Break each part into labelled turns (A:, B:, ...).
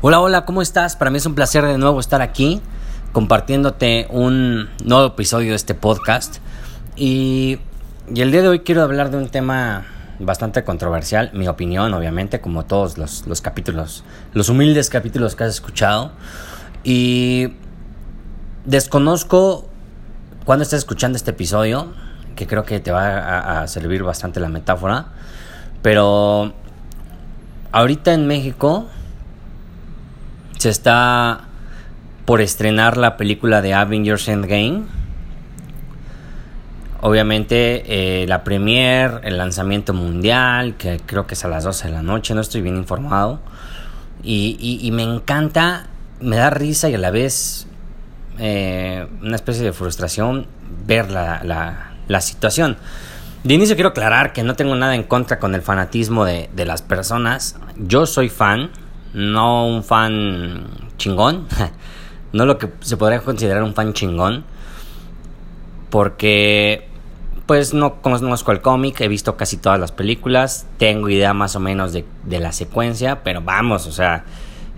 A: Hola, hola, ¿cómo estás? Para mí es un placer de nuevo estar aquí compartiéndote un nuevo episodio de este podcast. Y, el día de hoy quiero hablar de un tema bastante controversial, mi opinión, obviamente, como todos los, los capítulos, los humildes capítulos que has escuchado. Y desconozco cuando estés escuchando este episodio, que creo que te va a servir bastante la metáfora, pero ahorita en México se está por estrenar la película de Avengers Endgame. Obviamente eh, la premier, el lanzamiento mundial, que creo que es a las 12 de la noche, no estoy bien informado. Y, me encanta, me da risa y a la vez eh, una especie de frustración ver la, la, situación. De inicio quiero aclarar que no tengo nada en contra con el fanatismo de, de las personas. Yo soy fan, no un fan chingón, no lo que se podría considerar un fan chingón, porque pues no conozco el cómic, he visto casi todas las películas, tengo idea más o menos de, la secuencia, pero vamos, o sea,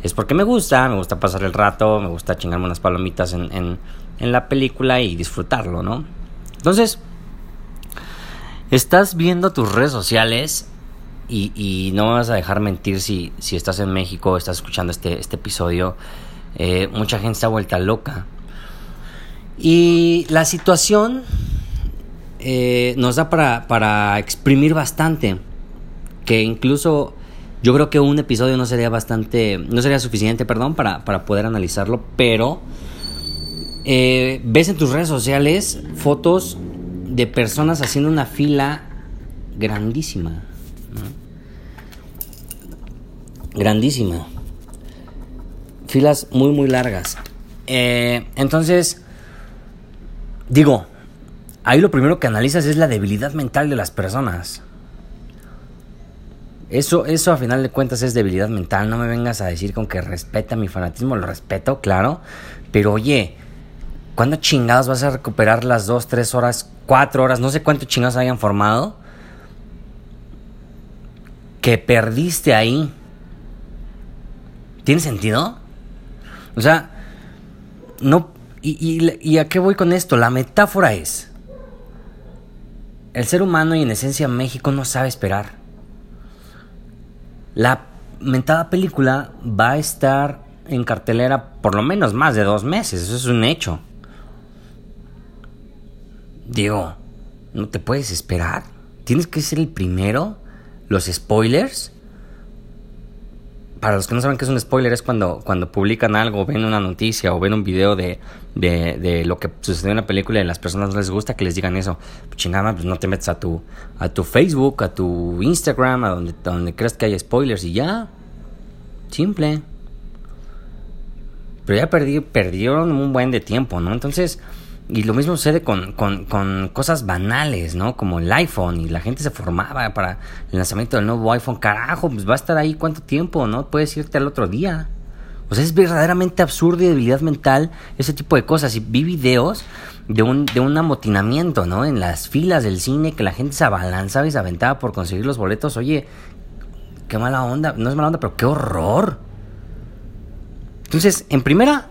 A: es porque me gusta, me gusta pasar el rato, me gusta chingarme unas palomitas en, en la película y disfrutarlo, ¿no? Entonces, estás viendo tus redes sociales y, no me vas a dejar mentir si, si estás en México, estás escuchando este, este episodio. Eh, mucha gente está vuelta loca. Y la situación eh, nos da para, para exprimir bastante. Que incluso yo creo que un episodio no sería bastante. No sería suficiente, perdón, para, para poder analizarlo. Pero eh, ves en tus redes sociales fotos de personas haciendo una fila grandísima grandísima. Filas muy, muy largas. Eh, entonces, digo, ahí lo primero que analizas es la debilidad mental de las personas. Eso, eso a final de cuentas es debilidad mental. No me vengas a decir con que respeta mi fanatismo. Lo respeto, claro. Pero oye, ¿cuándo chingados vas a recuperar las dos, tres horas, cuatro horas? No sé cuántos chingados hayan formado. Que perdiste ahí. ¿Tiene sentido? O sea, no... Y, a qué voy con esto? La metáfora es... El ser humano y en esencia México no sabe esperar. La mentada película va a estar en cartelera por lo menos más de dos meses. Eso es un hecho. Digo, no te puedes esperar. Tienes que ser el primero. Los spoilers para los que no saben qué es un spoiler, es cuando, cuando publican algo, ven una noticia o ven un video de, de, lo que sucedió en la película y a las personas no les gusta que les digan eso. Pues chingada, pues no te metes a tu, a tu Facebook, a tu Instagram, a donde, donde creas que hay spoilers y ya. Simple. Pero ya perdieron un buen de tiempo, ¿no? Entonces y lo mismo sucede con, cosas banales, ¿no? Como el iPhone y la gente se formaba para el lanzamiento del nuevo iPhone. Carajo, pues va a estar ahí cuánto tiempo, ¿no? Puedes irte al otro día. O sea, es verdaderamente absurdo y debilidad mental ese tipo de cosas. Y vi videos de un, de un amotinamiento, ¿no? En las filas del cine que la gente se abalanzaba y se aventaba por conseguir los boletos. Oye, qué mala onda. No es mala onda, pero qué horror. Entonces, en primera,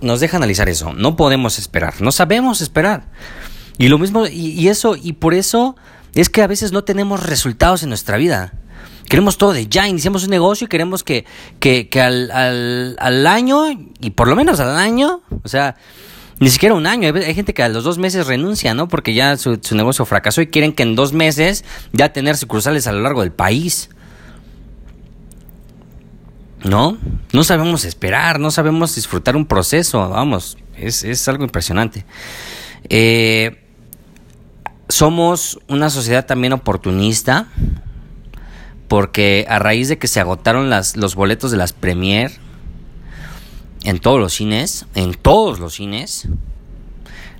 A: nos deja analizar eso. No podemos esperar, no sabemos esperar. Y lo mismo, y, eso, y por eso es que a veces no tenemos resultados en nuestra vida. Queremos todo de ya, iniciamos un negocio y queremos que, que, que al, al, al, año, y por lo menos al año, o sea, ni siquiera un año, hay, gente que a los dos meses renuncia, ¿no? Porque ya su, su negocio fracasó y quieren que en dos meses ya tener sucursales a lo largo del país. ¿No? No sabemos esperar, no sabemos disfrutar un proceso, vamos, es, algo impresionante. Eh, somos una sociedad también oportunista, porque a raíz de que se agotaron las, los boletos de las premier en todos los cines, en todos los cines,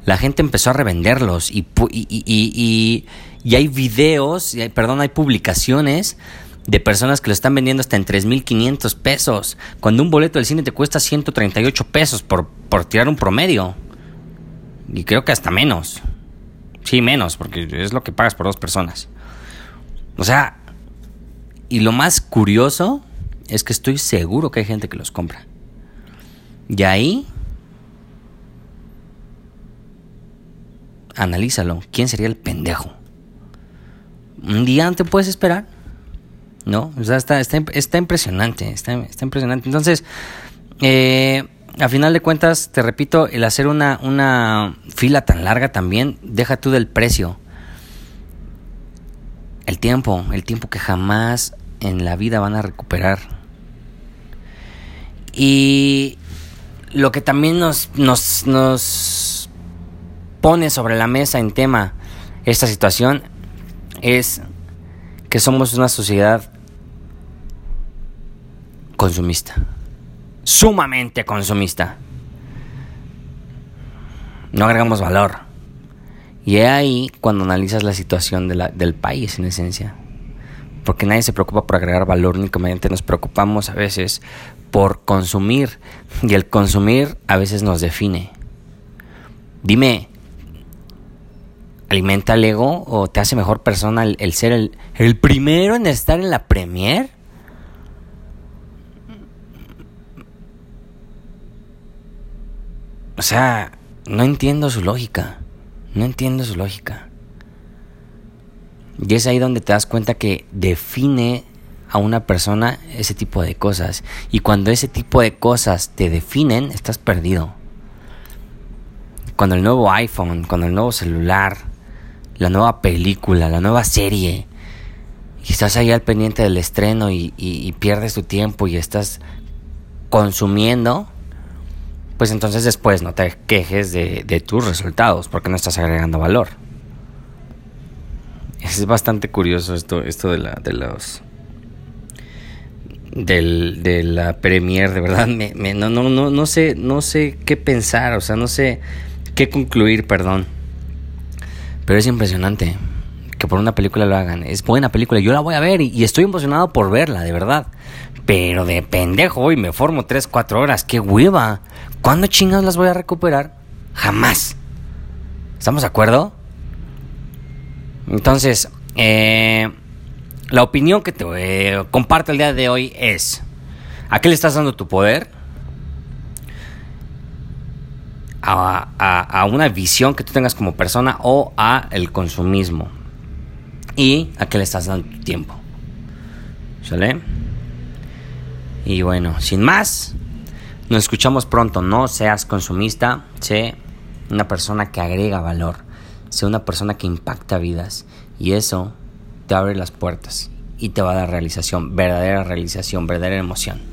A: la gente empezó a revenderlos y, y, y, y hay videos, perdón, hay publicaciones de personas que lo están vendiendo hasta en 3.500 pesos, cuando un boleto del cine te cuesta 138 pesos por, por tirar un promedio. Y creo que hasta menos. Sí, menos, porque es lo que pagas por dos personas. O sea, y lo más curioso es que estoy seguro que hay gente que los compra. Y ahí, analízalo. ¿Quién sería el pendejo? Un día te puedes esperar. ¿No? O sea, está, está, impresionante. Está, está, impresionante. Entonces, eh, a final de cuentas, te repito, el hacer una, una fila tan larga también, deja tú del precio. El tiempo, el tiempo que jamás en la vida van a recuperar. Y lo que también nos, nos, nos pone sobre la mesa en tema esta situación es que somos una sociedad consumista, sumamente consumista. No agregamos valor. Y es ahí cuando analizas la situación del país en esencia. Porque nadie se preocupa por agregar valor, únicamente nos preocupamos a veces por consumir. Y el consumir a veces nos define. Dime, ¿alimenta el ego o te hace mejor persona el, ser el, el primero en estar en la premier? O sea, no entiendo su lógica. No entiendo su lógica. Y es ahí donde te das cuenta que define a una persona ese tipo de cosas. Y cuando ese tipo de cosas te definen, estás perdido. Cuando el nuevo iPhone, cuando el nuevo celular, la nueva película, la nueva serie, y estás ahí al pendiente del estreno y, pierdes tu tiempo y estás consumiendo, pues entonces después no te quejes de, de tus resultados porque no estás agregando valor. Es bastante curioso esto, esto de, la, de los del, de la premier, de verdad, me, no, no, no, no sé, no sé qué pensar, o sea, no sé qué concluir, perdón. Pero es impresionante que por una película lo hagan. Es buena película, yo la voy a ver y, estoy emocionado por verla, de verdad. Pero de pendejo hoy me formo 3, 4 horas, qué hueva. ¿Cuándo chingados las voy a recuperar? Jamás. ¿Estamos de acuerdo? Entonces, eh, la opinión que te eh, comparto el día de hoy es, ¿a qué le estás dando tu poder? A, a, una visión que tú tengas como persona o a el consumismo. Y a qué le estás dando tu tiempo. ¿Sale? Y bueno, sin más, nos escuchamos pronto. No seas consumista, sé una persona que agrega valor sea una persona que impacta vidas y eso te abre las puertas y te va a dar realización, verdadera realización, verdadera emoción.